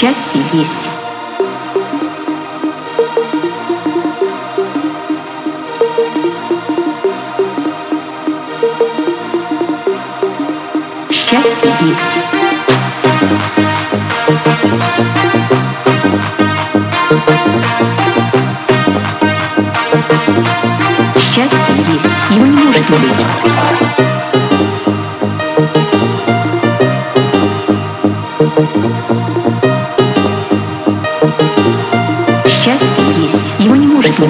Счастье есть. Счастье есть. Счастье есть. Его не может не быть. Есть. Его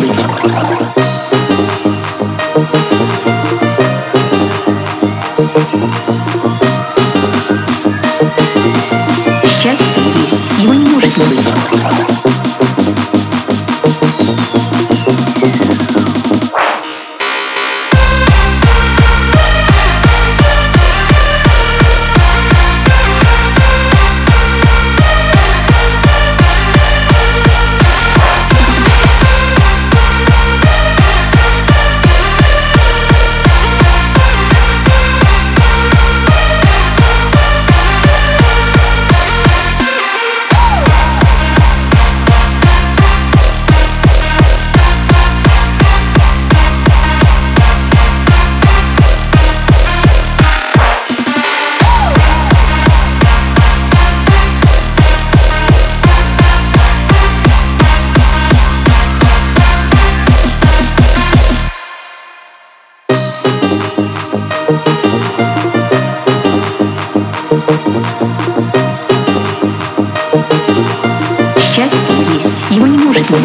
Счастье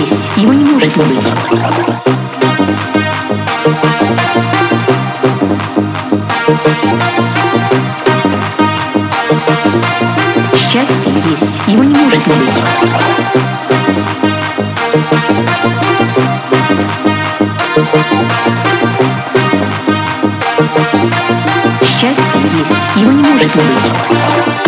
есть. Его не может не быть. Счастье есть. Его не может не быть. Счастье есть. Его не может не быть.